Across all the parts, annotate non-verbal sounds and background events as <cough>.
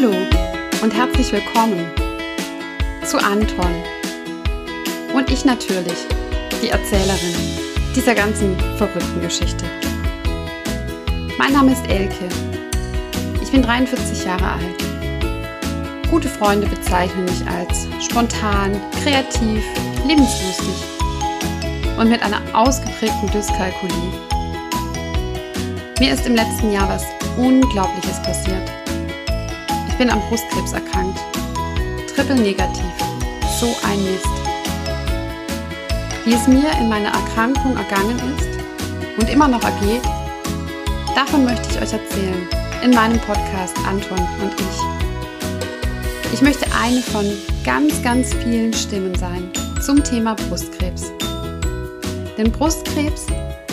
Hallo und herzlich willkommen zu Anton und ich natürlich, die Erzählerin dieser ganzen verrückten Geschichte. Mein Name ist Elke. Ich bin 43 Jahre alt. Gute Freunde bezeichnen mich als spontan, kreativ, lebenslustig und mit einer ausgeprägten Dyskalkulie. Mir ist im letzten Jahr was Unglaubliches passiert. Bin am Brustkrebs erkrankt. Triple negativ. So ein Mist. Wie es mir in meiner Erkrankung ergangen ist und immer noch ergeht, davon möchte ich euch erzählen in meinem Podcast Anton und ich. Ich möchte eine von ganz, ganz vielen Stimmen sein zum Thema Brustkrebs. Denn Brustkrebs,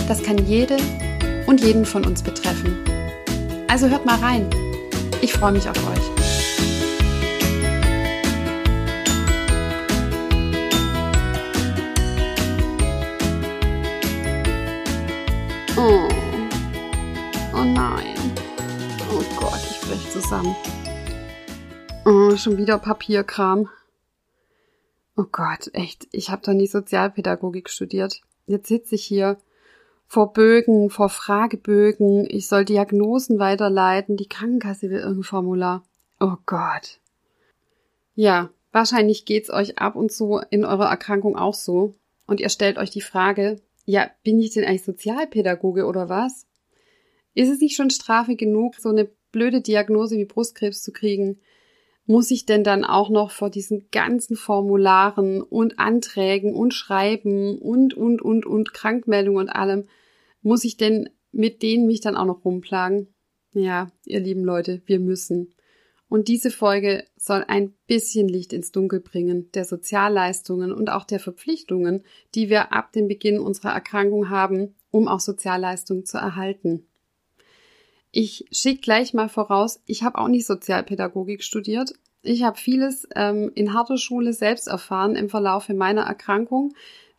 das kann jede und jeden von uns betreffen. Also hört mal rein. Ich freue mich auf euch. Zusammen. Oh, schon wieder Papierkram. Oh Gott, echt, ich habe doch nie Sozialpädagogik studiert. Jetzt sitze ich hier vor Bögen, vor Fragebögen. Ich soll Diagnosen weiterleiten. Die Krankenkasse will irgendein Formular. Oh Gott. Ja, wahrscheinlich geht's euch ab und zu in eurer Erkrankung auch so. Und ihr stellt euch die Frage, ja, bin ich denn eigentlich Sozialpädagoge oder was? Ist es nicht schon Strafe genug, so eine blöde Diagnose wie Brustkrebs zu kriegen? Muss ich denn dann auch noch vor diesen ganzen Formularen und Anträgen und Schreiben und, und, und, und Krankmeldungen und allem, muss ich denn mit denen mich dann auch noch rumplagen? Ja, ihr lieben Leute, wir müssen. Und diese Folge soll ein bisschen Licht ins Dunkel bringen der Sozialleistungen und auch der Verpflichtungen, die wir ab dem Beginn unserer Erkrankung haben, um auch Sozialleistungen zu erhalten. Ich schicke gleich mal voraus, ich habe auch nicht Sozialpädagogik studiert. Ich habe vieles ähm, in harter Schule selbst erfahren im Verlauf meiner Erkrankung.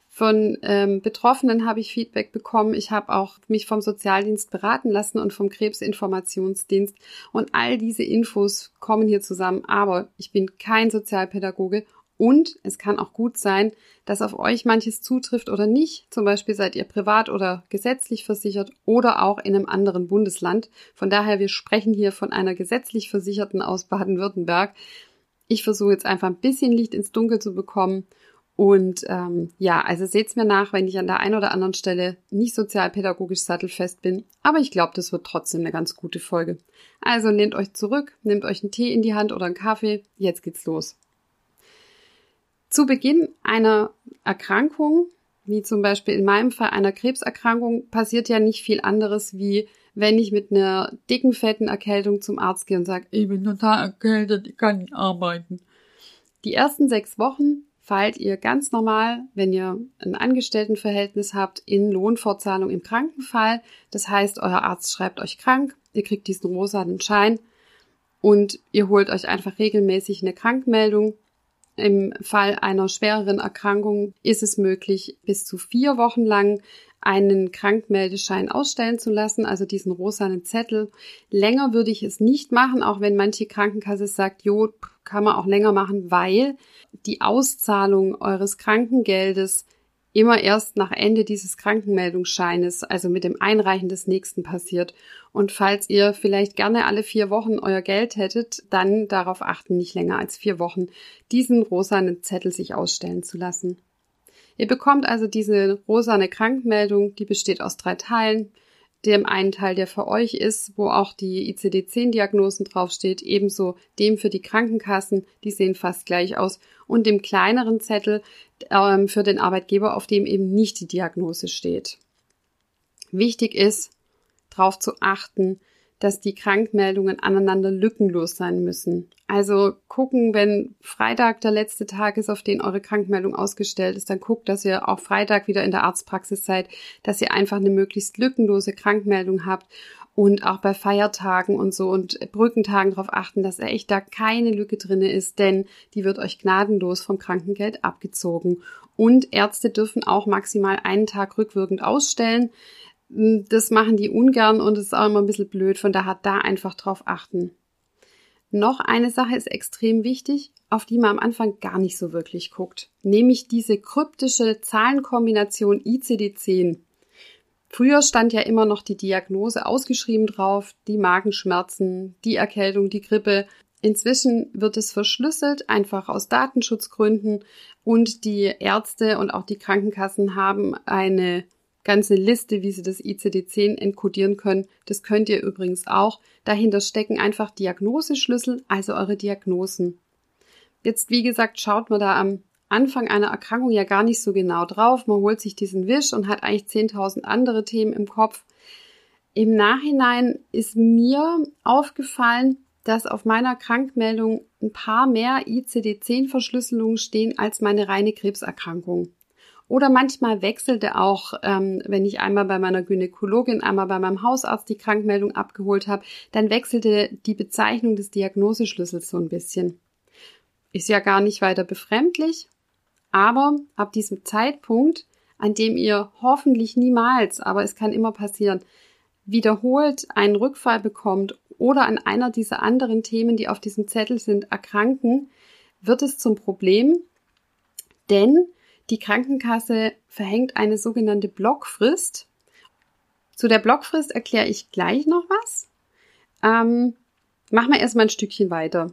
Von ähm, Betroffenen habe ich Feedback bekommen. Ich habe auch mich vom Sozialdienst beraten lassen und vom Krebsinformationsdienst. Und all diese Infos kommen hier zusammen. Aber ich bin kein Sozialpädagoge und es kann auch gut sein, dass auf euch manches zutrifft oder nicht. Zum Beispiel seid ihr privat oder gesetzlich versichert oder auch in einem anderen Bundesland. Von daher, wir sprechen hier von einer gesetzlich Versicherten aus Baden-Württemberg. Ich versuche jetzt einfach ein bisschen Licht ins Dunkel zu bekommen und ähm, ja, also seht's mir nach, wenn ich an der einen oder anderen Stelle nicht sozialpädagogisch sattelfest bin. Aber ich glaube, das wird trotzdem eine ganz gute Folge. Also lehnt euch zurück, nehmt euch einen Tee in die Hand oder einen Kaffee. Jetzt geht's los. Zu Beginn einer Erkrankung, wie zum Beispiel in meinem Fall einer Krebserkrankung, passiert ja nicht viel anderes, wie wenn ich mit einer dicken, fetten Erkältung zum Arzt gehe und sage, ich bin total erkältet, ich kann nicht arbeiten. Die ersten sechs Wochen fallt ihr ganz normal, wenn ihr ein Angestelltenverhältnis habt, in Lohnfortzahlung im Krankenfall. Das heißt, euer Arzt schreibt euch krank, ihr kriegt diesen rosanen Schein und ihr holt euch einfach regelmäßig eine Krankmeldung. Im Fall einer schwereren Erkrankung ist es möglich, bis zu vier Wochen lang einen Krankmeldeschein ausstellen zu lassen, also diesen rosanen Zettel. Länger würde ich es nicht machen, auch wenn manche Krankenkasse sagt, jo, kann man auch länger machen, weil die Auszahlung eures Krankengeldes immer erst nach Ende dieses Krankenmeldungsscheines, also mit dem Einreichen des nächsten passiert. Und falls ihr vielleicht gerne alle vier Wochen euer Geld hättet, dann darauf achten, nicht länger als vier Wochen diesen rosanen Zettel sich ausstellen zu lassen. Ihr bekommt also diese rosane Krankmeldung, die besteht aus drei Teilen dem einen Teil, der für euch ist, wo auch die ICD-10-Diagnosen draufsteht, ebenso dem für die Krankenkassen, die sehen fast gleich aus, und dem kleineren Zettel ähm, für den Arbeitgeber, auf dem eben nicht die Diagnose steht. Wichtig ist, darauf zu achten, dass die Krankmeldungen aneinander lückenlos sein müssen. Also gucken, wenn Freitag der letzte Tag ist, auf den eure Krankmeldung ausgestellt ist, dann guckt, dass ihr auch Freitag wieder in der Arztpraxis seid, dass ihr einfach eine möglichst lückenlose Krankmeldung habt und auch bei Feiertagen und so und Brückentagen darauf achten, dass echt da keine Lücke drinne ist, denn die wird euch gnadenlos vom Krankengeld abgezogen. Und Ärzte dürfen auch maximal einen Tag rückwirkend ausstellen. Das machen die ungern und es ist auch immer ein bisschen blöd, von daher da einfach drauf achten. Noch eine Sache ist extrem wichtig, auf die man am Anfang gar nicht so wirklich guckt, nämlich diese kryptische Zahlenkombination ICD-10. Früher stand ja immer noch die Diagnose ausgeschrieben drauf, die Magenschmerzen, die Erkältung, die Grippe. Inzwischen wird es verschlüsselt, einfach aus Datenschutzgründen und die Ärzte und auch die Krankenkassen haben eine ganze Liste, wie sie das ICD-10 enkodieren können. Das könnt ihr übrigens auch. Dahinter stecken einfach Diagnoseschlüssel, also eure Diagnosen. Jetzt, wie gesagt, schaut man da am Anfang einer Erkrankung ja gar nicht so genau drauf. Man holt sich diesen Wisch und hat eigentlich 10.000 andere Themen im Kopf. Im Nachhinein ist mir aufgefallen, dass auf meiner Krankmeldung ein paar mehr ICD-10-Verschlüsselungen stehen als meine reine Krebserkrankung. Oder manchmal wechselte auch, ähm, wenn ich einmal bei meiner Gynäkologin, einmal bei meinem Hausarzt die Krankmeldung abgeholt habe, dann wechselte die Bezeichnung des Diagnoseschlüssels so ein bisschen. Ist ja gar nicht weiter befremdlich, aber ab diesem Zeitpunkt, an dem ihr hoffentlich niemals, aber es kann immer passieren, wiederholt einen Rückfall bekommt oder an einer dieser anderen Themen, die auf diesem Zettel sind, erkranken, wird es zum Problem, denn die Krankenkasse verhängt eine sogenannte Blockfrist. Zu der Blockfrist erkläre ich gleich noch was. Ähm, machen wir erstmal ein Stückchen weiter.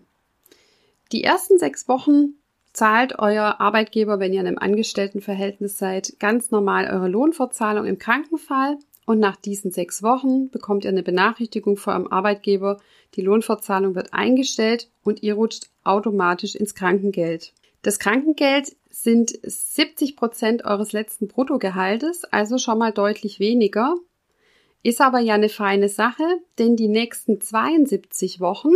Die ersten sechs Wochen zahlt euer Arbeitgeber, wenn ihr in einem Angestelltenverhältnis seid, ganz normal eure Lohnfortzahlung im Krankenfall. Und nach diesen sechs Wochen bekommt ihr eine Benachrichtigung vor eurem Arbeitgeber. Die Lohnfortzahlung wird eingestellt und ihr rutscht automatisch ins Krankengeld. Das Krankengeld sind 70 Prozent eures letzten Bruttogehaltes, also schon mal deutlich weniger. Ist aber ja eine feine Sache, denn die nächsten 72 Wochen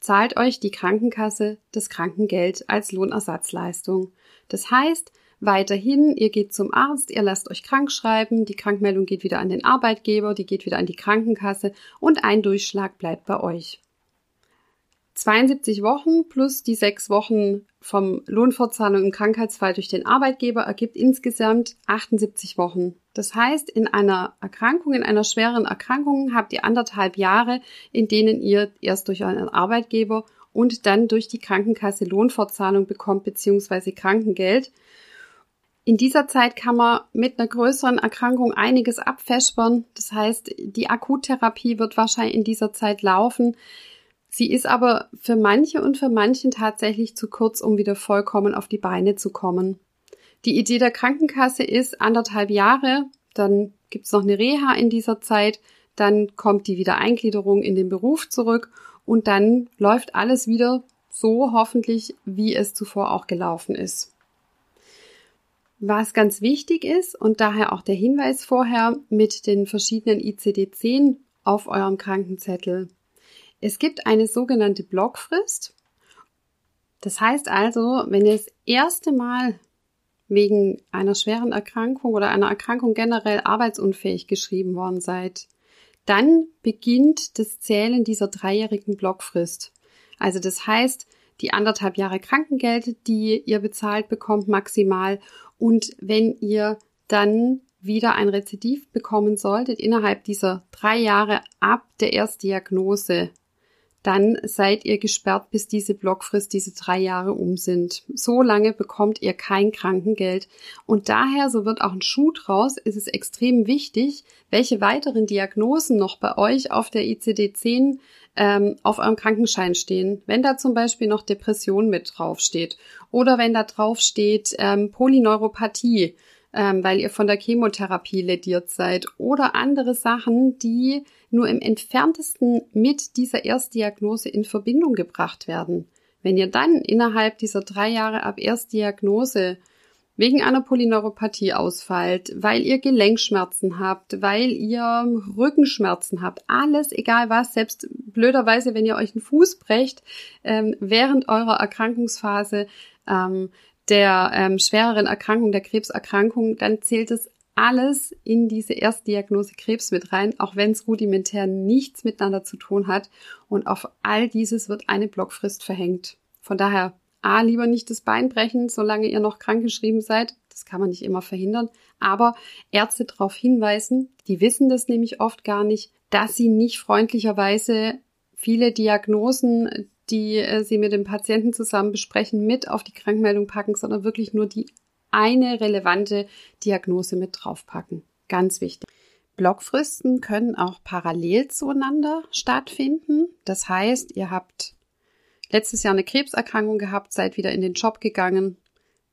zahlt euch die Krankenkasse das Krankengeld als Lohnersatzleistung. Das heißt, weiterhin, ihr geht zum Arzt, ihr lasst euch krank schreiben, die Krankmeldung geht wieder an den Arbeitgeber, die geht wieder an die Krankenkasse und ein Durchschlag bleibt bei euch. 72 Wochen plus die sechs Wochen vom Lohnfortzahlung im Krankheitsfall durch den Arbeitgeber ergibt insgesamt 78 Wochen. Das heißt, in einer Erkrankung, in einer schweren Erkrankung habt ihr anderthalb Jahre, in denen ihr erst durch euren Arbeitgeber und dann durch die Krankenkasse Lohnfortzahlung bekommt bzw. Krankengeld. In dieser Zeit kann man mit einer größeren Erkrankung einiges abfespern. Das heißt, die Akuttherapie wird wahrscheinlich in dieser Zeit laufen. Sie ist aber für manche und für manchen tatsächlich zu kurz, um wieder vollkommen auf die Beine zu kommen. Die Idee der Krankenkasse ist anderthalb Jahre, dann gibt's noch eine Reha in dieser Zeit, dann kommt die Wiedereingliederung in den Beruf zurück und dann läuft alles wieder so hoffentlich, wie es zuvor auch gelaufen ist. Was ganz wichtig ist und daher auch der Hinweis vorher mit den verschiedenen ICD-10 auf eurem Krankenzettel. Es gibt eine sogenannte Blockfrist. Das heißt also, wenn ihr das erste Mal wegen einer schweren Erkrankung oder einer Erkrankung generell arbeitsunfähig geschrieben worden seid, dann beginnt das Zählen dieser dreijährigen Blockfrist. Also das heißt, die anderthalb Jahre Krankengeld, die ihr bezahlt bekommt maximal. Und wenn ihr dann wieder ein Rezidiv bekommen solltet innerhalb dieser drei Jahre ab der Erstdiagnose, dann seid ihr gesperrt, bis diese Blockfrist, diese drei Jahre um sind. So lange bekommt ihr kein Krankengeld. Und daher, so wird auch ein Schuh draus, ist es extrem wichtig, welche weiteren Diagnosen noch bei euch auf der ICD-10 ähm, auf eurem Krankenschein stehen. Wenn da zum Beispiel noch Depression mit draufsteht oder wenn da draufsteht ähm, Polyneuropathie, ähm, weil ihr von der Chemotherapie lediert seid oder andere Sachen, die nur im entferntesten mit dieser Erstdiagnose in Verbindung gebracht werden. Wenn ihr dann innerhalb dieser drei Jahre ab Erstdiagnose wegen einer Polyneuropathie ausfallt, weil ihr Gelenkschmerzen habt, weil ihr Rückenschmerzen habt, alles, egal was, selbst blöderweise, wenn ihr euch einen Fuß brecht, ähm, während eurer Erkrankungsphase, ähm, der ähm, schwereren Erkrankung, der Krebserkrankung, dann zählt es alles in diese Erstdiagnose Krebs mit rein, auch wenn es rudimentär nichts miteinander zu tun hat. Und auf all dieses wird eine Blockfrist verhängt. Von daher, A, lieber nicht das Bein brechen, solange ihr noch krankgeschrieben seid. Das kann man nicht immer verhindern. Aber Ärzte darauf hinweisen, die wissen das nämlich oft gar nicht, dass sie nicht freundlicherweise viele Diagnosen, die äh, sie mit dem Patienten zusammen besprechen, mit auf die Krankmeldung packen, sondern wirklich nur die eine relevante Diagnose mit draufpacken. Ganz wichtig. Blockfristen können auch parallel zueinander stattfinden. Das heißt, ihr habt letztes Jahr eine Krebserkrankung gehabt, seid wieder in den Job gegangen,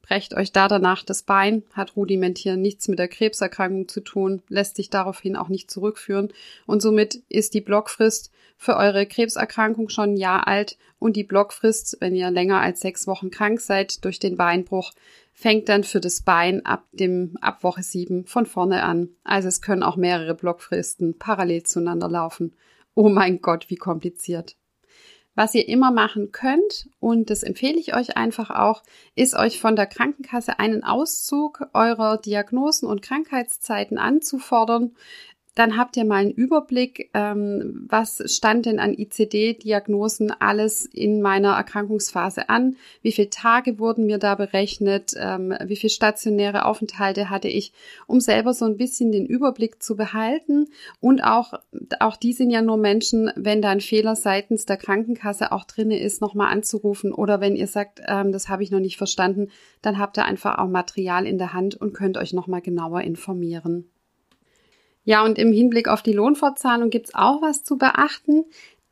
brecht euch da danach das Bein, hat rudimentär nichts mit der Krebserkrankung zu tun, lässt sich daraufhin auch nicht zurückführen und somit ist die Blockfrist für eure Krebserkrankung schon ein Jahr alt und die Blockfrist, wenn ihr länger als sechs Wochen krank seid durch den Beinbruch, fängt dann für das Bein ab dem ab Woche sieben von vorne an. Also es können auch mehrere Blockfristen parallel zueinander laufen. Oh mein Gott, wie kompliziert. Was ihr immer machen könnt, und das empfehle ich euch einfach auch, ist euch von der Krankenkasse einen Auszug eurer Diagnosen und Krankheitszeiten anzufordern dann habt ihr mal einen Überblick, ähm, was stand denn an ICD-Diagnosen alles in meiner Erkrankungsphase an, wie viele Tage wurden mir da berechnet, ähm, wie viele stationäre Aufenthalte hatte ich, um selber so ein bisschen den Überblick zu behalten. Und auch, auch die sind ja nur Menschen, wenn da ein Fehler seitens der Krankenkasse auch drinne ist, nochmal anzurufen. Oder wenn ihr sagt, ähm, das habe ich noch nicht verstanden, dann habt ihr einfach auch Material in der Hand und könnt euch nochmal genauer informieren. Ja, und im Hinblick auf die Lohnfortzahlung gibt's auch was zu beachten.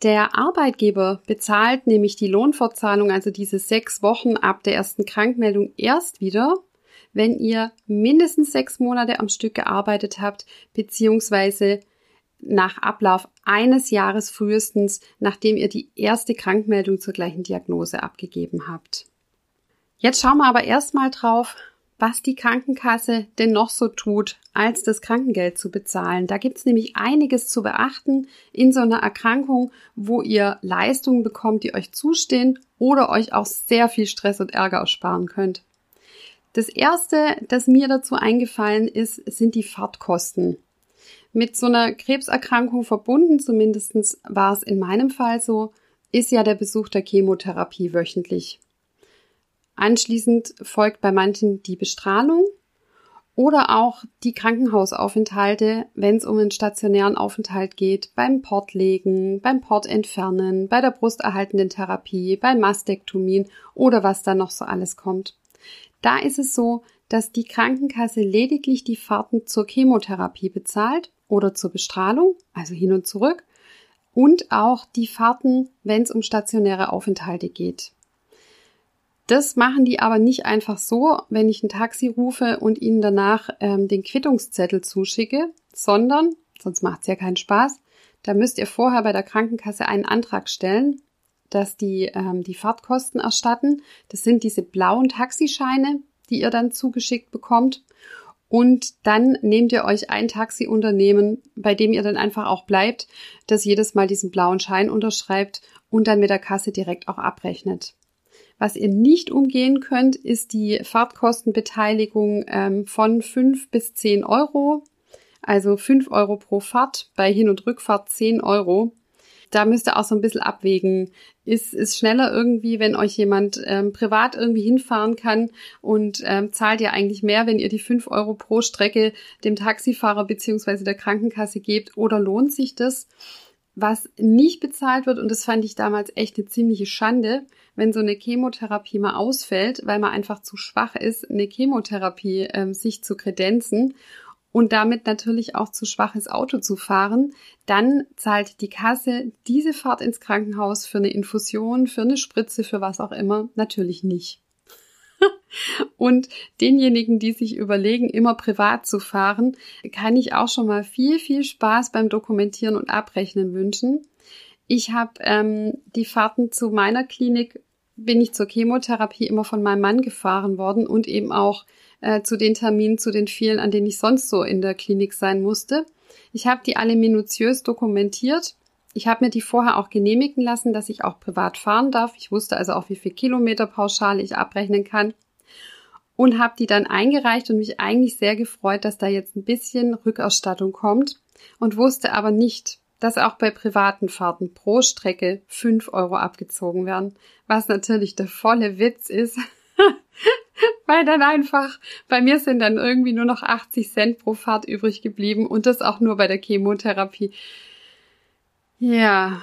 Der Arbeitgeber bezahlt nämlich die Lohnfortzahlung, also diese sechs Wochen ab der ersten Krankmeldung, erst wieder, wenn ihr mindestens sechs Monate am Stück gearbeitet habt, beziehungsweise nach Ablauf eines Jahres frühestens, nachdem ihr die erste Krankmeldung zur gleichen Diagnose abgegeben habt. Jetzt schauen wir aber erstmal drauf, was die Krankenkasse denn noch so tut, als das Krankengeld zu bezahlen. Da gibt's nämlich einiges zu beachten in so einer Erkrankung, wo ihr Leistungen bekommt, die euch zustehen oder euch auch sehr viel Stress und Ärger ersparen könnt. Das erste, das mir dazu eingefallen ist, sind die Fahrtkosten. Mit so einer Krebserkrankung verbunden, zumindestens war es in meinem Fall so, ist ja der Besuch der Chemotherapie wöchentlich. Anschließend folgt bei manchen die Bestrahlung oder auch die Krankenhausaufenthalte, wenn es um einen stationären Aufenthalt geht, beim Portlegen, beim Portentfernen, bei der brusterhaltenden Therapie, bei Mastektomien oder was da noch so alles kommt. Da ist es so, dass die Krankenkasse lediglich die Fahrten zur Chemotherapie bezahlt oder zur Bestrahlung, also hin und zurück, und auch die Fahrten, wenn es um stationäre Aufenthalte geht. Das machen die aber nicht einfach so, wenn ich ein Taxi rufe und ihnen danach ähm, den Quittungszettel zuschicke, sondern, sonst macht's ja keinen Spaß, da müsst ihr vorher bei der Krankenkasse einen Antrag stellen, dass die ähm, die Fahrtkosten erstatten. Das sind diese blauen Taxischeine, die ihr dann zugeschickt bekommt. Und dann nehmt ihr euch ein Taxiunternehmen, bei dem ihr dann einfach auch bleibt, das jedes Mal diesen blauen Schein unterschreibt und dann mit der Kasse direkt auch abrechnet. Was ihr nicht umgehen könnt, ist die Fahrtkostenbeteiligung ähm, von fünf bis zehn Euro. Also fünf Euro pro Fahrt, bei Hin- und Rückfahrt zehn Euro. Da müsst ihr auch so ein bisschen abwägen. Ist es schneller irgendwie, wenn euch jemand ähm, privat irgendwie hinfahren kann und ähm, zahlt ihr eigentlich mehr, wenn ihr die fünf Euro pro Strecke dem Taxifahrer beziehungsweise der Krankenkasse gebt oder lohnt sich das? Was nicht bezahlt wird, und das fand ich damals echt eine ziemliche Schande, wenn so eine Chemotherapie mal ausfällt, weil man einfach zu schwach ist, eine Chemotherapie ähm, sich zu kredenzen und damit natürlich auch zu schwach ist, Auto zu fahren, dann zahlt die Kasse diese Fahrt ins Krankenhaus für eine Infusion, für eine Spritze, für was auch immer, natürlich nicht. <laughs> Und denjenigen, die sich überlegen, immer privat zu fahren, kann ich auch schon mal viel, viel Spaß beim Dokumentieren und Abrechnen wünschen. Ich habe ähm, die Fahrten zu meiner Klinik, bin ich zur Chemotherapie immer von meinem Mann gefahren worden und eben auch äh, zu den Terminen, zu den vielen, an denen ich sonst so in der Klinik sein musste. Ich habe die alle minutiös dokumentiert ich habe mir die vorher auch genehmigen lassen, dass ich auch privat fahren darf. Ich wusste also auch, wie viel Kilometer pauschal ich abrechnen kann. Und habe die dann eingereicht und mich eigentlich sehr gefreut, dass da jetzt ein bisschen Rückerstattung kommt. Und wusste aber nicht, dass auch bei privaten Fahrten pro Strecke fünf Euro abgezogen werden. Was natürlich der volle Witz ist. <laughs> Weil dann einfach, bei mir sind dann irgendwie nur noch 80 Cent pro Fahrt übrig geblieben und das auch nur bei der Chemotherapie. Ja,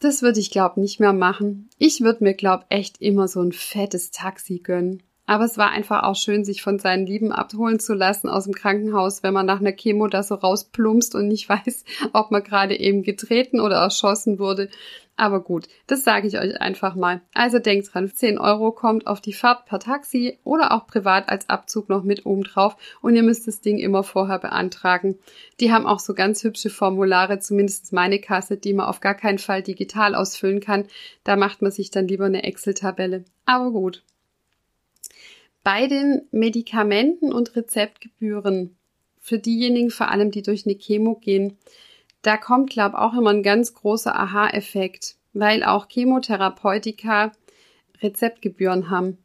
das würde ich glaub nicht mehr machen. Ich würde mir glaub echt immer so ein fettes Taxi gönnen. Aber es war einfach auch schön, sich von seinen Lieben abholen zu lassen aus dem Krankenhaus, wenn man nach einer Chemo da so rausplumpst und nicht <laughs> weiß, ob man gerade eben getreten oder erschossen wurde. Aber gut, das sage ich euch einfach mal. Also denkt dran, 10 Euro kommt auf die Fahrt per Taxi oder auch privat als Abzug noch mit oben drauf und ihr müsst das Ding immer vorher beantragen. Die haben auch so ganz hübsche Formulare, zumindest meine Kasse, die man auf gar keinen Fall digital ausfüllen kann. Da macht man sich dann lieber eine Excel-Tabelle. Aber gut. Bei den Medikamenten und Rezeptgebühren, für diejenigen vor allem, die durch eine Chemo gehen, da kommt, glaube ich, auch immer ein ganz großer Aha-Effekt, weil auch Chemotherapeutika Rezeptgebühren haben.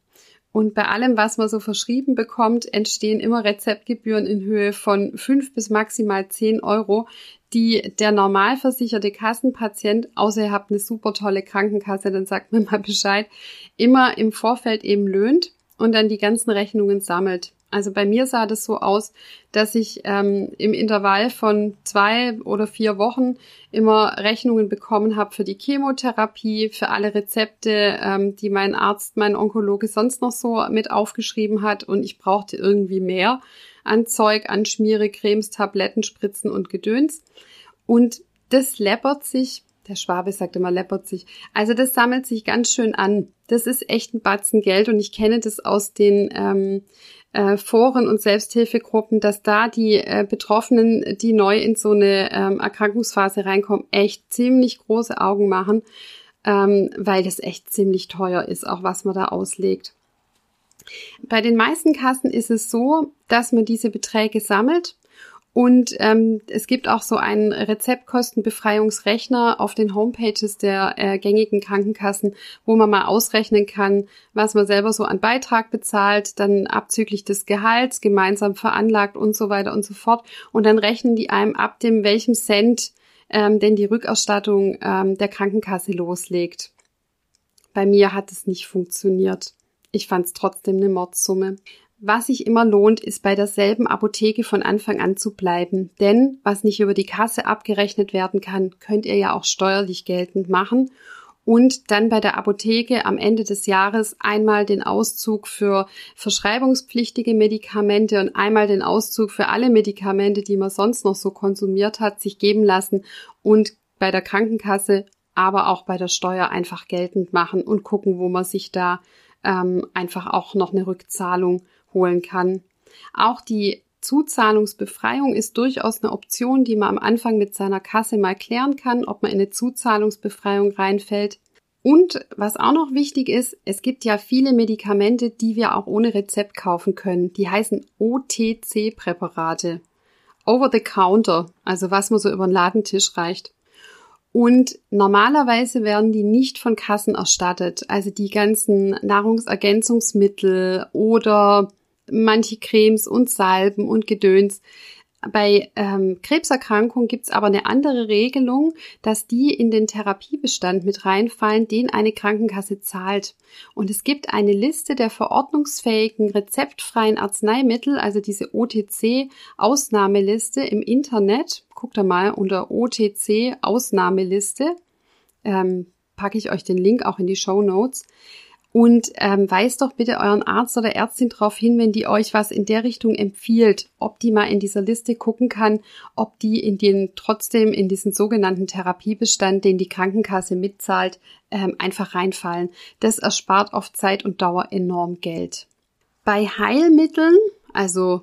Und bei allem, was man so verschrieben bekommt, entstehen immer Rezeptgebühren in Höhe von fünf bis maximal zehn Euro, die der normal versicherte Kassenpatient, außer ihr habt eine super tolle Krankenkasse, dann sagt mir mal Bescheid, immer im Vorfeld eben löhnt und dann die ganzen Rechnungen sammelt. Also bei mir sah das so aus, dass ich ähm, im Intervall von zwei oder vier Wochen immer Rechnungen bekommen habe für die Chemotherapie, für alle Rezepte, ähm, die mein Arzt, mein Onkologe sonst noch so mit aufgeschrieben hat. Und ich brauchte irgendwie mehr an Zeug, an Schmiere, Cremes, Tabletten, Spritzen und Gedöns. Und das läppert sich der Schwabe sagt immer, läppert sich. Also das sammelt sich ganz schön an. Das ist echt ein Batzen Geld und ich kenne das aus den ähm, äh, Foren und Selbsthilfegruppen, dass da die äh, Betroffenen, die neu in so eine ähm, Erkrankungsphase reinkommen, echt ziemlich große Augen machen, ähm, weil das echt ziemlich teuer ist, auch was man da auslegt. Bei den meisten Kassen ist es so, dass man diese Beträge sammelt und ähm, es gibt auch so einen Rezeptkostenbefreiungsrechner auf den Homepages der äh, gängigen Krankenkassen, wo man mal ausrechnen kann, was man selber so an Beitrag bezahlt, dann abzüglich des Gehalts, gemeinsam veranlagt und so weiter und so fort. Und dann rechnen die einem ab dem welchem Cent ähm, denn die Rückerstattung ähm, der Krankenkasse loslegt. Bei mir hat es nicht funktioniert. Ich fand es trotzdem eine Mordsumme. Was sich immer lohnt, ist bei derselben Apotheke von Anfang an zu bleiben. Denn was nicht über die Kasse abgerechnet werden kann, könnt ihr ja auch steuerlich geltend machen. Und dann bei der Apotheke am Ende des Jahres einmal den Auszug für verschreibungspflichtige Medikamente und einmal den Auszug für alle Medikamente, die man sonst noch so konsumiert hat, sich geben lassen und bei der Krankenkasse, aber auch bei der Steuer einfach geltend machen und gucken, wo man sich da ähm, einfach auch noch eine Rückzahlung holen kann. Auch die Zuzahlungsbefreiung ist durchaus eine Option, die man am Anfang mit seiner Kasse mal klären kann, ob man in eine Zuzahlungsbefreiung reinfällt. Und was auch noch wichtig ist, es gibt ja viele Medikamente, die wir auch ohne Rezept kaufen können. Die heißen OTC-Präparate. Over the counter, also was man so über den Ladentisch reicht. Und normalerweise werden die nicht von Kassen erstattet. Also die ganzen Nahrungsergänzungsmittel oder manche Cremes und Salben und Gedöns. Bei ähm, Krebserkrankungen gibt's aber eine andere Regelung, dass die in den Therapiebestand mit reinfallen, den eine Krankenkasse zahlt. Und es gibt eine Liste der verordnungsfähigen rezeptfreien Arzneimittel, also diese OTC-Ausnahmeliste im Internet. Guckt da mal unter OTC-Ausnahmeliste. Ähm, packe ich euch den Link auch in die Show Notes. Und ähm, weist doch bitte euren Arzt oder Ärztin darauf hin, wenn die euch was in der Richtung empfiehlt, ob die mal in dieser Liste gucken kann, ob die in den trotzdem in diesen sogenannten Therapiebestand, den die Krankenkasse mitzahlt, ähm, einfach reinfallen. Das erspart auf Zeit und Dauer enorm Geld. Bei Heilmitteln, also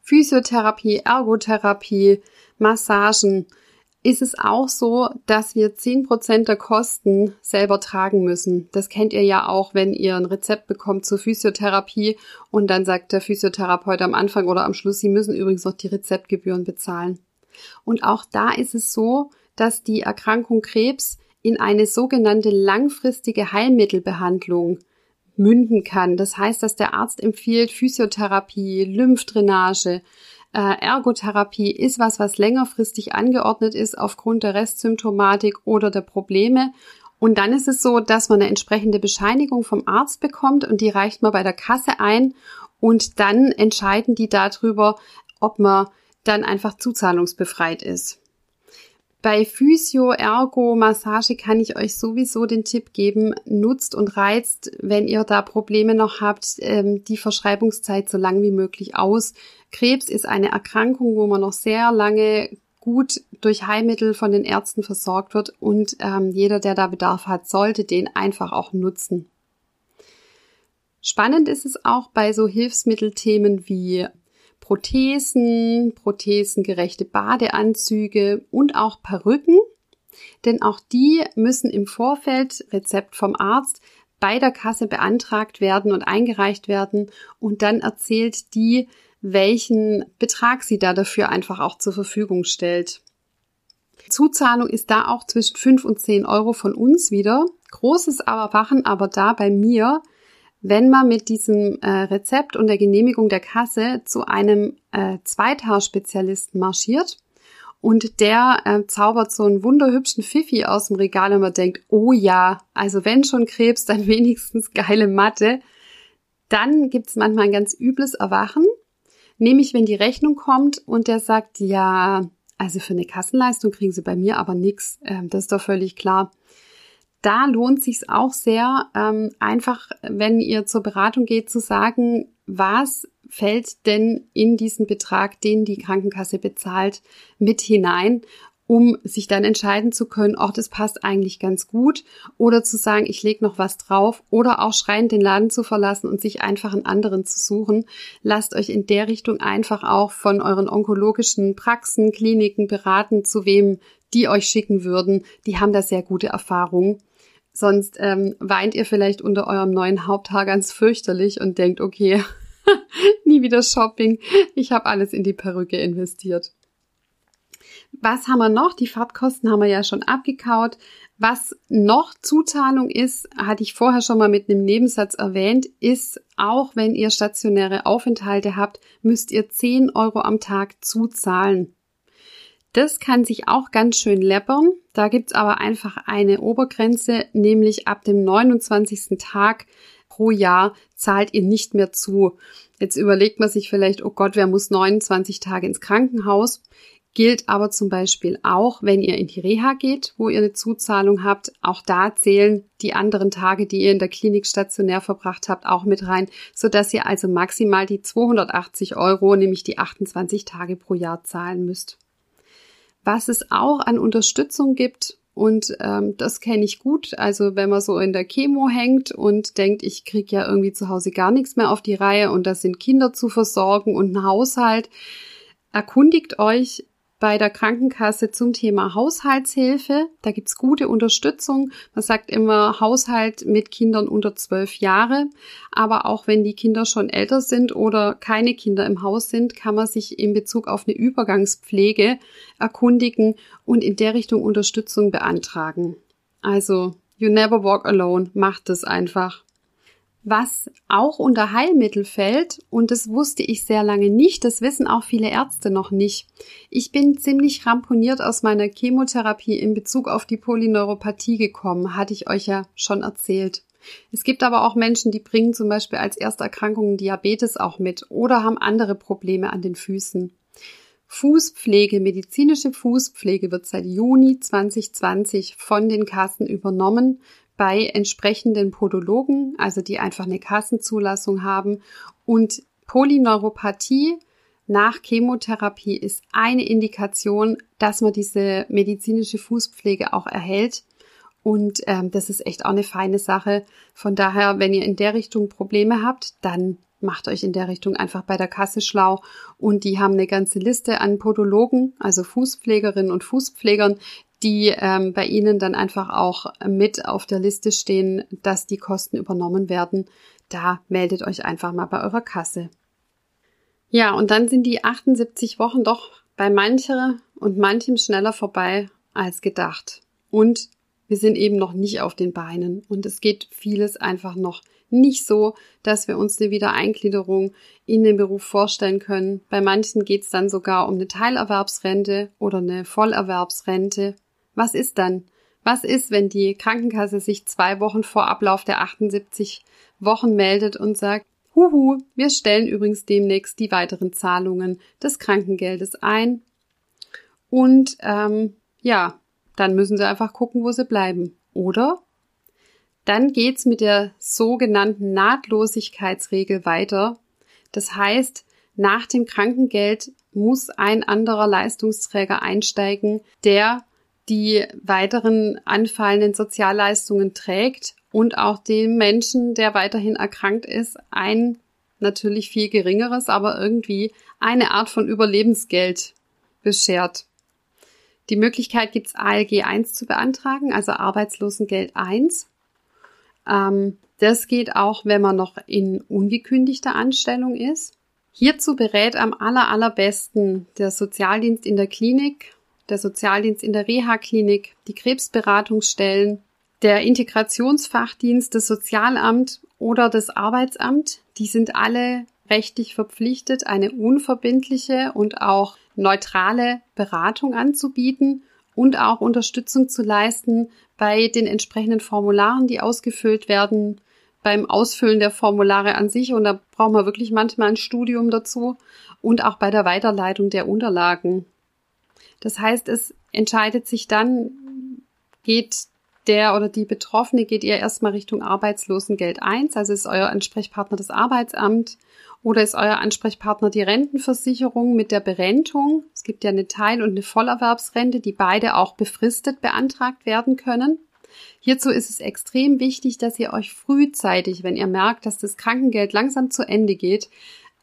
Physiotherapie, Ergotherapie, Massagen, ist es auch so, dass wir zehn Prozent der Kosten selber tragen müssen. Das kennt ihr ja auch, wenn ihr ein Rezept bekommt zur Physiotherapie und dann sagt der Physiotherapeut am Anfang oder am Schluss, Sie müssen übrigens noch die Rezeptgebühren bezahlen. Und auch da ist es so, dass die Erkrankung Krebs in eine sogenannte langfristige Heilmittelbehandlung münden kann. Das heißt, dass der Arzt empfiehlt Physiotherapie, Lymphdrainage, Ergotherapie ist was, was längerfristig angeordnet ist aufgrund der Restsymptomatik oder der Probleme. Und dann ist es so, dass man eine entsprechende Bescheinigung vom Arzt bekommt und die reicht man bei der Kasse ein und dann entscheiden die darüber, ob man dann einfach zuzahlungsbefreit ist. Bei Physio, Ergo, Massage kann ich euch sowieso den Tipp geben, nutzt und reizt, wenn ihr da Probleme noch habt, ähm, die Verschreibungszeit so lang wie möglich aus. Krebs ist eine Erkrankung, wo man noch sehr lange gut durch Heilmittel von den Ärzten versorgt wird und ähm, jeder, der da Bedarf hat, sollte den einfach auch nutzen. Spannend ist es auch bei so Hilfsmittelthemen wie Prothesen, prothesengerechte Badeanzüge und auch Perücken, denn auch die müssen im Vorfeld Rezept vom Arzt bei der Kasse beantragt werden und eingereicht werden und dann erzählt die, welchen Betrag sie da dafür einfach auch zur Verfügung stellt. Zuzahlung ist da auch zwischen 5 und 10 Euro von uns wieder. Großes aber machen aber da bei mir wenn man mit diesem äh, Rezept und der Genehmigung der Kasse zu einem äh, Zweithaarspezialisten marschiert und der äh, zaubert so einen wunderhübschen Fifi aus dem Regal und man denkt, oh ja, also wenn schon Krebs, dann <laughs> wenigstens geile Matte. Dann gibt's manchmal ein ganz übles Erwachen, nämlich wenn die Rechnung kommt und der sagt, ja, also für eine Kassenleistung kriegen Sie bei mir aber nix. Ähm, das ist doch völlig klar da lohnt sich auch sehr, ähm, einfach, wenn ihr zur Beratung geht, zu sagen, was fällt denn in diesen Betrag, den die Krankenkasse bezahlt, mit hinein, um sich dann entscheiden zu können, auch das passt eigentlich ganz gut, oder zu sagen, ich lege noch was drauf, oder auch schreiend den Laden zu verlassen und sich einfach einen anderen zu suchen. Lasst euch in der Richtung einfach auch von euren onkologischen Praxen, Kliniken beraten, zu wem die euch schicken würden. Die haben da sehr gute Erfahrungen. Sonst ähm, weint ihr vielleicht unter eurem neuen Haupthaar ganz fürchterlich und denkt, okay, <laughs> nie wieder Shopping. Ich habe alles in die Perücke investiert. Was haben wir noch? Die Fahrtkosten haben wir ja schon abgekaut. Was noch Zuzahlung ist, hatte ich vorher schon mal mit einem Nebensatz erwähnt, ist, auch wenn ihr stationäre Aufenthalte habt, müsst ihr 10 Euro am Tag zuzahlen. Das kann sich auch ganz schön läppern. Da gibt's aber einfach eine Obergrenze, nämlich ab dem 29. Tag pro Jahr zahlt ihr nicht mehr zu. Jetzt überlegt man sich vielleicht, oh Gott, wer muss 29 Tage ins Krankenhaus? Gilt aber zum Beispiel auch, wenn ihr in die Reha geht, wo ihr eine Zuzahlung habt. Auch da zählen die anderen Tage, die ihr in der Klinik stationär verbracht habt, auch mit rein, sodass ihr also maximal die 280 Euro, nämlich die 28 Tage pro Jahr zahlen müsst. Was es auch an Unterstützung gibt, und ähm, das kenne ich gut. Also wenn man so in der Chemo hängt und denkt, ich krieg ja irgendwie zu Hause gar nichts mehr auf die Reihe und das sind Kinder zu versorgen und ein Haushalt, erkundigt euch, bei der Krankenkasse zum Thema Haushaltshilfe. Da gibt's gute Unterstützung. Man sagt immer Haushalt mit Kindern unter zwölf Jahre. Aber auch wenn die Kinder schon älter sind oder keine Kinder im Haus sind, kann man sich in Bezug auf eine Übergangspflege erkundigen und in der Richtung Unterstützung beantragen. Also, you never walk alone. Macht es einfach was auch unter Heilmittel fällt, und das wusste ich sehr lange nicht, das wissen auch viele Ärzte noch nicht. Ich bin ziemlich ramponiert aus meiner Chemotherapie in Bezug auf die Polyneuropathie gekommen, hatte ich euch ja schon erzählt. Es gibt aber auch Menschen, die bringen zum Beispiel als erste Erkrankung Diabetes auch mit oder haben andere Probleme an den Füßen. Fußpflege, medizinische Fußpflege wird seit Juni 2020 von den Kassen übernommen bei entsprechenden Podologen, also die einfach eine Kassenzulassung haben. Und Polyneuropathie nach Chemotherapie ist eine Indikation, dass man diese medizinische Fußpflege auch erhält. Und ähm, das ist echt auch eine feine Sache. Von daher, wenn ihr in der Richtung Probleme habt, dann macht euch in der Richtung einfach bei der Kasse schlau. Und die haben eine ganze Liste an Podologen, also Fußpflegerinnen und Fußpflegern, die ähm, bei Ihnen dann einfach auch mit auf der Liste stehen, dass die Kosten übernommen werden. Da meldet euch einfach mal bei eurer Kasse. Ja, und dann sind die 78 Wochen doch bei mancher und manchem schneller vorbei als gedacht. Und wir sind eben noch nicht auf den Beinen und es geht vieles einfach noch nicht so, dass wir uns eine Wiedereingliederung in den Beruf vorstellen können. Bei manchen geht es dann sogar um eine Teilerwerbsrente oder eine Vollerwerbsrente was ist dann? Was ist, wenn die Krankenkasse sich zwei Wochen vor Ablauf der 78 Wochen meldet und sagt, Huhu, wir stellen übrigens demnächst die weiteren Zahlungen des Krankengeldes ein. Und ähm, ja, dann müssen sie einfach gucken, wo sie bleiben. Oder dann geht's mit der sogenannten Nahtlosigkeitsregel weiter. Das heißt, nach dem Krankengeld muss ein anderer Leistungsträger einsteigen, der die weiteren anfallenden Sozialleistungen trägt und auch dem Menschen, der weiterhin erkrankt ist, ein natürlich viel geringeres, aber irgendwie eine Art von Überlebensgeld beschert. Die Möglichkeit gibt es ALG 1 zu beantragen, also Arbeitslosengeld 1. Ähm, das geht auch, wenn man noch in ungekündigter Anstellung ist. Hierzu berät am aller, allerbesten der Sozialdienst in der Klinik, der Sozialdienst in der Reha-Klinik, die Krebsberatungsstellen, der Integrationsfachdienst, das Sozialamt oder das Arbeitsamt. Die sind alle rechtlich verpflichtet, eine unverbindliche und auch neutrale Beratung anzubieten und auch Unterstützung zu leisten bei den entsprechenden Formularen, die ausgefüllt werden, beim Ausfüllen der Formulare an sich und da braucht man wirklich manchmal ein Studium dazu und auch bei der Weiterleitung der Unterlagen. Das heißt, es entscheidet sich dann, geht der oder die Betroffene, geht ihr erstmal Richtung Arbeitslosengeld 1, also ist euer Ansprechpartner das Arbeitsamt oder ist euer Ansprechpartner die Rentenversicherung mit der Berentung? Es gibt ja eine Teil- und eine Vollerwerbsrente, die beide auch befristet beantragt werden können. Hierzu ist es extrem wichtig, dass ihr euch frühzeitig, wenn ihr merkt, dass das Krankengeld langsam zu Ende geht,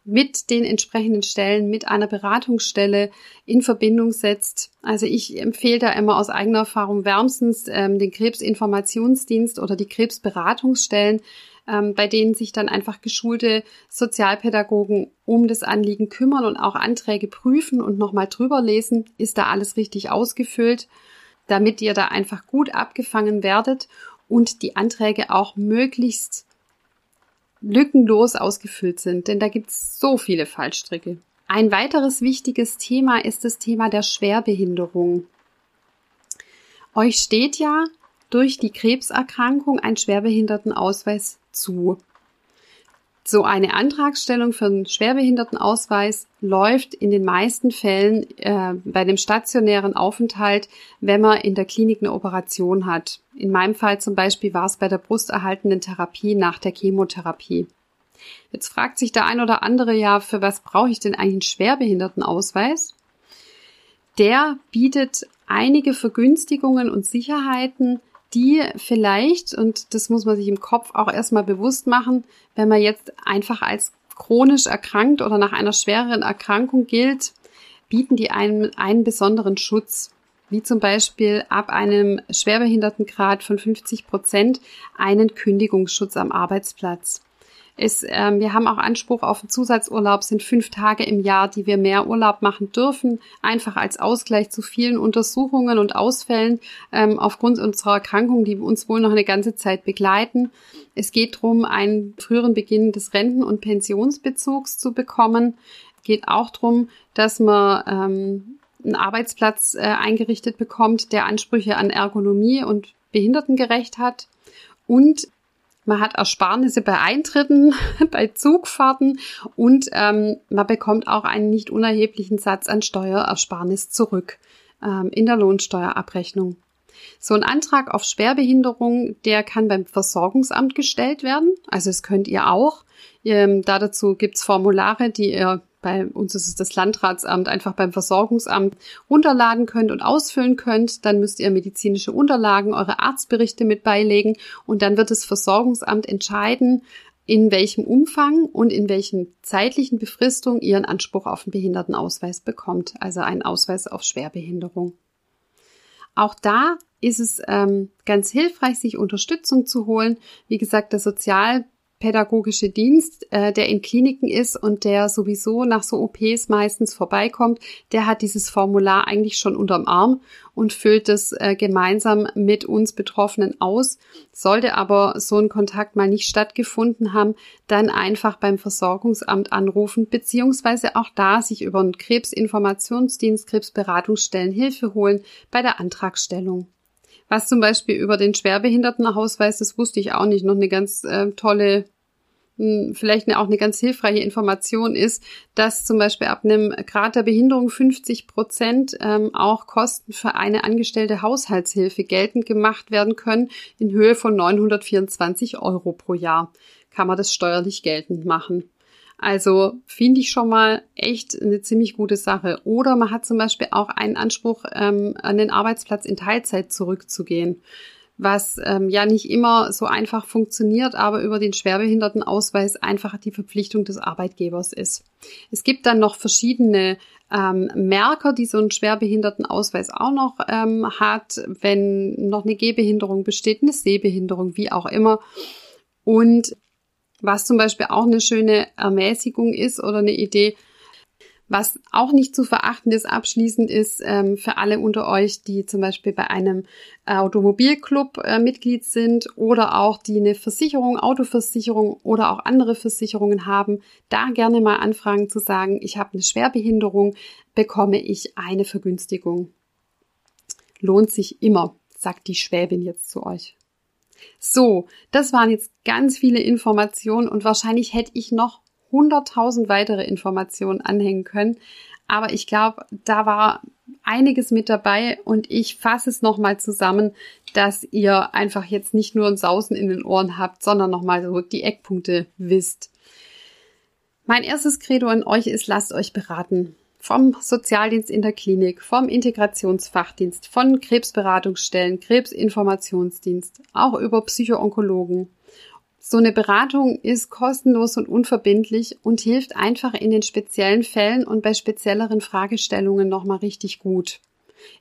mit den entsprechenden Stellen, mit einer Beratungsstelle in Verbindung setzt. Also ich empfehle da immer aus eigener Erfahrung wärmstens ähm, den Krebsinformationsdienst oder die Krebsberatungsstellen, ähm, bei denen sich dann einfach geschulte Sozialpädagogen um das Anliegen kümmern und auch Anträge prüfen und nochmal drüber lesen, ist da alles richtig ausgefüllt, damit ihr da einfach gut abgefangen werdet und die Anträge auch möglichst lückenlos ausgefüllt sind, denn da gibt es so viele Fallstricke. Ein weiteres wichtiges Thema ist das Thema der Schwerbehinderung. Euch steht ja durch die Krebserkrankung ein Schwerbehindertenausweis zu. So eine Antragstellung für einen Schwerbehindertenausweis läuft in den meisten Fällen äh, bei dem stationären Aufenthalt, wenn man in der Klinik eine Operation hat. In meinem Fall zum Beispiel war es bei der brusterhaltenden Therapie nach der Chemotherapie. Jetzt fragt sich der ein oder andere ja, für was brauche ich denn eigentlich einen Schwerbehindertenausweis? Der bietet einige Vergünstigungen und Sicherheiten, die vielleicht, und das muss man sich im Kopf auch erstmal bewusst machen, wenn man jetzt einfach als chronisch erkrankt oder nach einer schwereren Erkrankung gilt, bieten die einem einen besonderen Schutz, wie zum Beispiel ab einem Schwerbehindertengrad von 50 Prozent einen Kündigungsschutz am Arbeitsplatz ist, ähm, wir haben auch Anspruch auf einen Zusatzurlaub, sind fünf Tage im Jahr, die wir mehr Urlaub machen dürfen, einfach als Ausgleich zu vielen Untersuchungen und Ausfällen ähm, aufgrund unserer Erkrankung, die uns wohl noch eine ganze Zeit begleiten. Es geht darum, einen früheren Beginn des Renten- und Pensionsbezugs zu bekommen. Es geht auch darum, dass man ähm, einen Arbeitsplatz äh, eingerichtet bekommt, der Ansprüche an Ergonomie und Behindertengerecht hat. Und man hat Ersparnisse bei Eintritten, <laughs> bei Zugfahrten und ähm, man bekommt auch einen nicht unerheblichen Satz an Steuerersparnis zurück ähm, in der Lohnsteuerabrechnung. So ein Antrag auf Schwerbehinderung, der kann beim Versorgungsamt gestellt werden. Also es könnt ihr auch. Ähm, da dazu gibt's Formulare, die ihr bei uns ist es das Landratsamt, einfach beim Versorgungsamt runterladen könnt und ausfüllen könnt. Dann müsst ihr medizinische Unterlagen, eure Arztberichte mit beilegen und dann wird das Versorgungsamt entscheiden, in welchem Umfang und in welchen zeitlichen Befristung ihr einen Anspruch auf einen Behindertenausweis bekommt, also einen Ausweis auf Schwerbehinderung. Auch da ist es ähm, ganz hilfreich, sich Unterstützung zu holen. Wie gesagt, der Sozial pädagogische Dienst, äh, der in Kliniken ist und der sowieso nach so OPs meistens vorbeikommt, der hat dieses Formular eigentlich schon unterm Arm und füllt es äh, gemeinsam mit uns Betroffenen aus. Sollte aber so ein Kontakt mal nicht stattgefunden haben, dann einfach beim Versorgungsamt anrufen, beziehungsweise auch da sich über einen Krebsinformationsdienst, Krebsberatungsstellen Hilfe holen bei der Antragstellung. Was zum Beispiel über den Schwerbehindertenausweis, das wusste ich auch nicht, noch eine ganz äh, tolle hm, vielleicht auch eine ganz hilfreiche Information ist, dass zum Beispiel ab einem Grad der Behinderung 50 Prozent ähm, auch Kosten für eine angestellte Haushaltshilfe geltend gemacht werden können in Höhe von 924 Euro pro Jahr. Kann man das steuerlich geltend machen. Also finde ich schon mal echt eine ziemlich gute Sache. Oder man hat zum Beispiel auch einen Anspruch, ähm, an den Arbeitsplatz in Teilzeit zurückzugehen, was ähm, ja nicht immer so einfach funktioniert, aber über den Schwerbehindertenausweis einfach die Verpflichtung des Arbeitgebers ist. Es gibt dann noch verschiedene ähm, Merker, die so einen Schwerbehindertenausweis auch noch ähm, hat, wenn noch eine Gehbehinderung besteht, eine Sehbehinderung, wie auch immer. Und was zum Beispiel auch eine schöne Ermäßigung ist oder eine Idee, was auch nicht zu verachten ist, abschließend ist ähm, für alle unter euch, die zum Beispiel bei einem Automobilclub äh, Mitglied sind oder auch die eine Versicherung, Autoversicherung oder auch andere Versicherungen haben, da gerne mal anfragen zu sagen, ich habe eine Schwerbehinderung, bekomme ich eine Vergünstigung. Lohnt sich immer, sagt die Schwäbin jetzt zu euch. So, das waren jetzt ganz viele Informationen und wahrscheinlich hätte ich noch 100.000 weitere Informationen anhängen können. Aber ich glaube, da war einiges mit dabei und ich fasse es nochmal zusammen, dass ihr einfach jetzt nicht nur ein Sausen in den Ohren habt, sondern nochmal so die Eckpunkte wisst. Mein erstes Credo an euch ist, lasst euch beraten vom Sozialdienst in der Klinik, vom Integrationsfachdienst, von Krebsberatungsstellen, Krebsinformationsdienst, auch über Psychoonkologen. So eine Beratung ist kostenlos und unverbindlich und hilft einfach in den speziellen Fällen und bei spezielleren Fragestellungen nochmal richtig gut.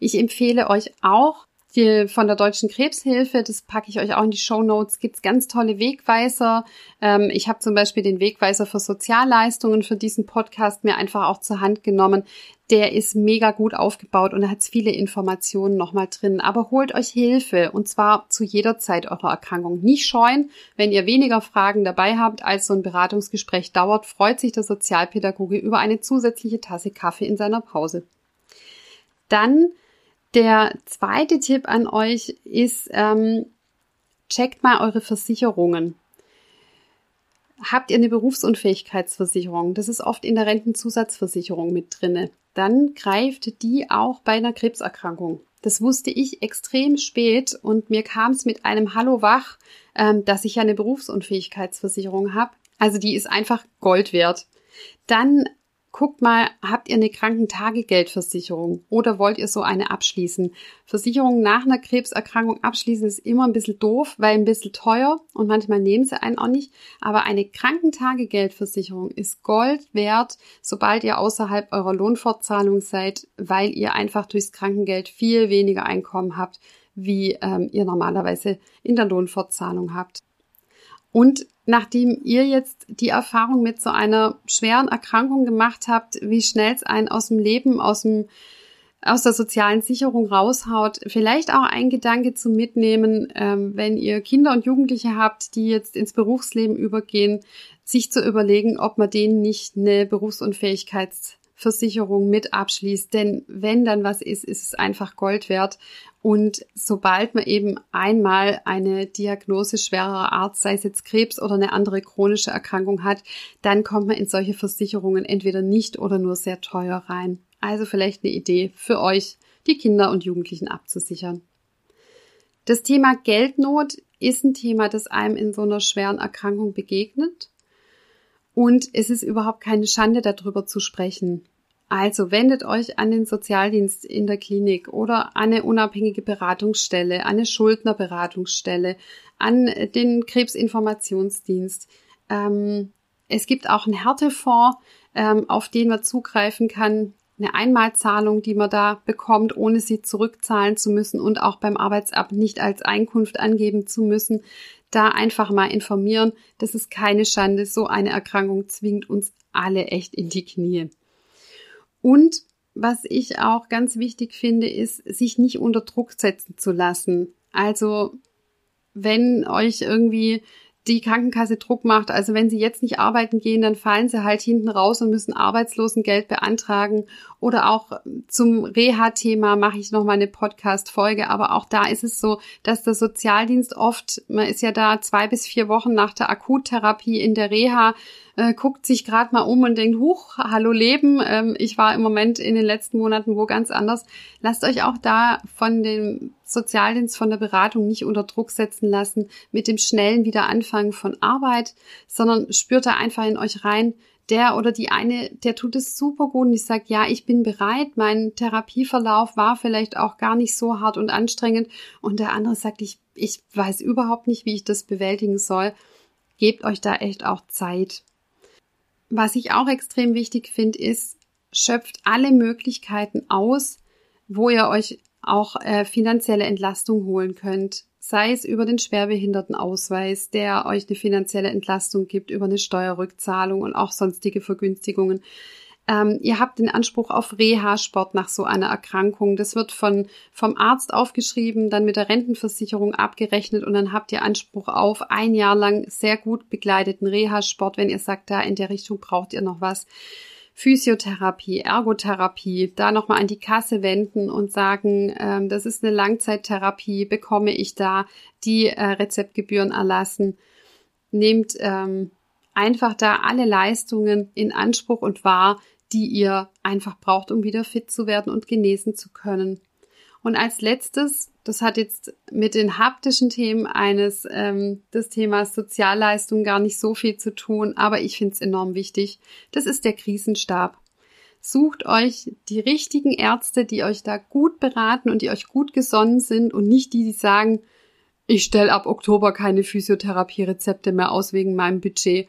Ich empfehle euch auch, die von der Deutschen Krebshilfe, das packe ich euch auch in die Show Notes, gibt's ganz tolle Wegweiser. Ähm, ich habe zum Beispiel den Wegweiser für Sozialleistungen für diesen Podcast mir einfach auch zur Hand genommen. Der ist mega gut aufgebaut und da hat viele Informationen nochmal drin. Aber holt euch Hilfe und zwar zu jeder Zeit eurer Erkrankung. Nicht scheuen, wenn ihr weniger Fragen dabei habt, als so ein Beratungsgespräch dauert, freut sich der Sozialpädagoge über eine zusätzliche Tasse Kaffee in seiner Pause. Dann der zweite Tipp an euch ist, ähm, checkt mal eure Versicherungen. Habt ihr eine Berufsunfähigkeitsversicherung? Das ist oft in der Rentenzusatzversicherung mit drinne. Dann greift die auch bei einer Krebserkrankung. Das wusste ich extrem spät und mir kam es mit einem Hallo wach, ähm, dass ich ja eine Berufsunfähigkeitsversicherung habe. Also die ist einfach Gold wert. Dann Guckt mal, habt ihr eine Krankentagegeldversicherung oder wollt ihr so eine abschließen? Versicherungen nach einer Krebserkrankung abschließen ist immer ein bisschen doof, weil ein bisschen teuer und manchmal nehmen sie einen auch nicht. Aber eine Krankentagegeldversicherung ist Gold wert, sobald ihr außerhalb eurer Lohnfortzahlung seid, weil ihr einfach durchs Krankengeld viel weniger Einkommen habt, wie ähm, ihr normalerweise in der Lohnfortzahlung habt. Und nachdem ihr jetzt die Erfahrung mit so einer schweren Erkrankung gemacht habt, wie schnell es einen aus dem Leben, aus dem aus der sozialen Sicherung raushaut, vielleicht auch ein Gedanke zum Mitnehmen, ähm, wenn ihr Kinder und Jugendliche habt, die jetzt ins Berufsleben übergehen, sich zu überlegen, ob man denen nicht eine Berufsunfähigkeitsversicherung mit abschließt. Denn wenn dann was ist, ist es einfach Gold wert. Und sobald man eben einmal eine Diagnose schwerer Art, sei es jetzt Krebs oder eine andere chronische Erkrankung hat, dann kommt man in solche Versicherungen entweder nicht oder nur sehr teuer rein. Also vielleicht eine Idee für euch, die Kinder und Jugendlichen abzusichern. Das Thema Geldnot ist ein Thema, das einem in so einer schweren Erkrankung begegnet. Und es ist überhaupt keine Schande, darüber zu sprechen. Also wendet euch an den Sozialdienst in der Klinik oder an eine unabhängige Beratungsstelle, an eine Schuldnerberatungsstelle, an den Krebsinformationsdienst. Ähm, es gibt auch einen Härtefonds, ähm, auf den man zugreifen kann. Eine Einmalzahlung, die man da bekommt, ohne sie zurückzahlen zu müssen und auch beim Arbeitsamt nicht als Einkunft angeben zu müssen. Da einfach mal informieren. Das ist keine Schande. So eine Erkrankung zwingt uns alle echt in die Knie. Und was ich auch ganz wichtig finde, ist, sich nicht unter Druck setzen zu lassen. Also, wenn euch irgendwie die Krankenkasse Druck macht, also wenn sie jetzt nicht arbeiten gehen, dann fallen sie halt hinten raus und müssen Arbeitslosengeld beantragen oder auch zum Reha-Thema mache ich noch mal eine Podcast-Folge. Aber auch da ist es so, dass der Sozialdienst oft, man ist ja da zwei bis vier Wochen nach der Akuttherapie in der Reha, äh, guckt sich gerade mal um und denkt, huch, hallo Leben, ähm, ich war im Moment in den letzten Monaten wo ganz anders. Lasst euch auch da von dem Sozialdienst, von der Beratung nicht unter Druck setzen lassen mit dem schnellen Wiederanfangen von Arbeit, sondern spürt da einfach in euch rein, der oder die eine, der tut es super gut und ich sage, ja, ich bin bereit, mein Therapieverlauf war vielleicht auch gar nicht so hart und anstrengend und der andere sagt, ich, ich weiß überhaupt nicht, wie ich das bewältigen soll. Gebt euch da echt auch Zeit. Was ich auch extrem wichtig finde, ist, schöpft alle Möglichkeiten aus, wo ihr euch auch äh, finanzielle Entlastung holen könnt. Sei es über den Schwerbehindertenausweis, der euch eine finanzielle Entlastung gibt, über eine Steuerrückzahlung und auch sonstige Vergünstigungen. Ähm, ihr habt den Anspruch auf Reha-Sport nach so einer Erkrankung. Das wird von, vom Arzt aufgeschrieben, dann mit der Rentenversicherung abgerechnet und dann habt ihr Anspruch auf ein Jahr lang sehr gut begleiteten Reha-Sport, wenn ihr sagt, da in der Richtung braucht ihr noch was. Physiotherapie, Ergotherapie, da nochmal an die Kasse wenden und sagen, ähm, das ist eine Langzeittherapie, bekomme ich da die äh, Rezeptgebühren erlassen. Nehmt ähm, einfach da alle Leistungen in Anspruch und wahr, die ihr einfach braucht, um wieder fit zu werden und genesen zu können. Und als letztes, das hat jetzt mit den haptischen Themen eines ähm, des Themas Sozialleistung gar nicht so viel zu tun, aber ich finde es enorm wichtig. Das ist der Krisenstab. Sucht euch die richtigen Ärzte, die euch da gut beraten und die euch gut gesonnen sind und nicht die, die sagen, ich stelle ab Oktober keine Physiotherapie-Rezepte mehr aus wegen meinem Budget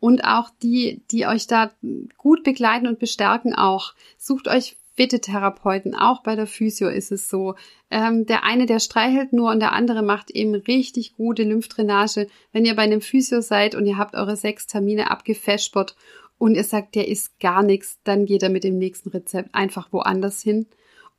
und auch die, die euch da gut begleiten und bestärken auch. Sucht euch fitte Therapeuten, auch bei der Physio ist es so. Ähm, der eine, der streichelt nur und der andere macht eben richtig gute Lymphdrainage. Wenn ihr bei einem Physio seid und ihr habt eure sechs Termine abgefespert und ihr sagt, der ist gar nichts, dann geht er mit dem nächsten Rezept einfach woanders hin.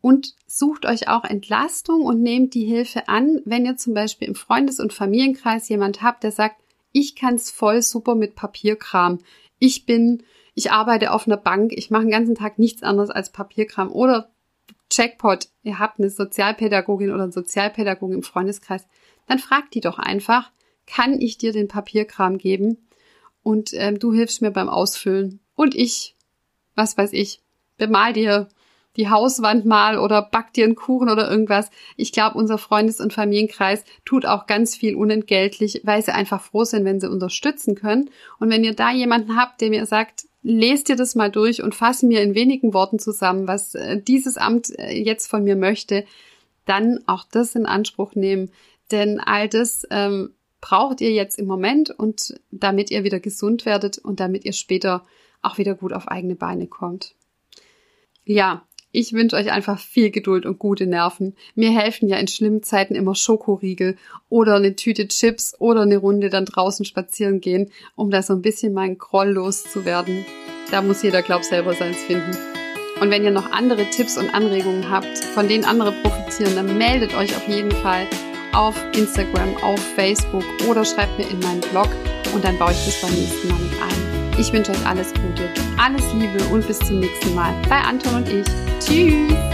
Und sucht euch auch Entlastung und nehmt die Hilfe an, wenn ihr zum Beispiel im Freundes- und Familienkreis jemand habt, der sagt, ich kann's voll super mit Papierkram. Ich bin, ich arbeite auf einer Bank, ich mache den ganzen Tag nichts anderes als Papierkram. Oder Checkpot, ihr habt eine Sozialpädagogin oder einen Sozialpädagogen im Freundeskreis, dann fragt die doch einfach, kann ich dir den Papierkram geben? Und ähm, du hilfst mir beim Ausfüllen. Und ich, was weiß ich, bemal dir die Hauswand mal oder backt dir einen Kuchen oder irgendwas. Ich glaube, unser Freundes- und Familienkreis tut auch ganz viel unentgeltlich, weil sie einfach froh sind, wenn sie unterstützen können. Und wenn ihr da jemanden habt, der mir sagt, lest dir das mal durch und fasse mir in wenigen Worten zusammen, was äh, dieses Amt äh, jetzt von mir möchte, dann auch das in Anspruch nehmen. Denn all das ähm, braucht ihr jetzt im Moment und damit ihr wieder gesund werdet und damit ihr später auch wieder gut auf eigene Beine kommt. Ja, ich wünsche euch einfach viel Geduld und gute Nerven. Mir helfen ja in schlimmen Zeiten immer Schokoriegel oder eine Tüte Chips oder eine Runde dann draußen spazieren gehen, um da so ein bisschen meinen Groll loszuwerden. Da muss jeder, glaub, selber seins finden. Und wenn ihr noch andere Tipps und Anregungen habt, von denen andere profitieren, dann meldet euch auf jeden Fall auf Instagram, auf Facebook oder schreibt mir in meinen Blog und dann baue ich das beim nächsten Mal mit ein. Ich wünsche euch alles Gute, alles Liebe und bis zum nächsten Mal bei Anton und ich. Tschüss!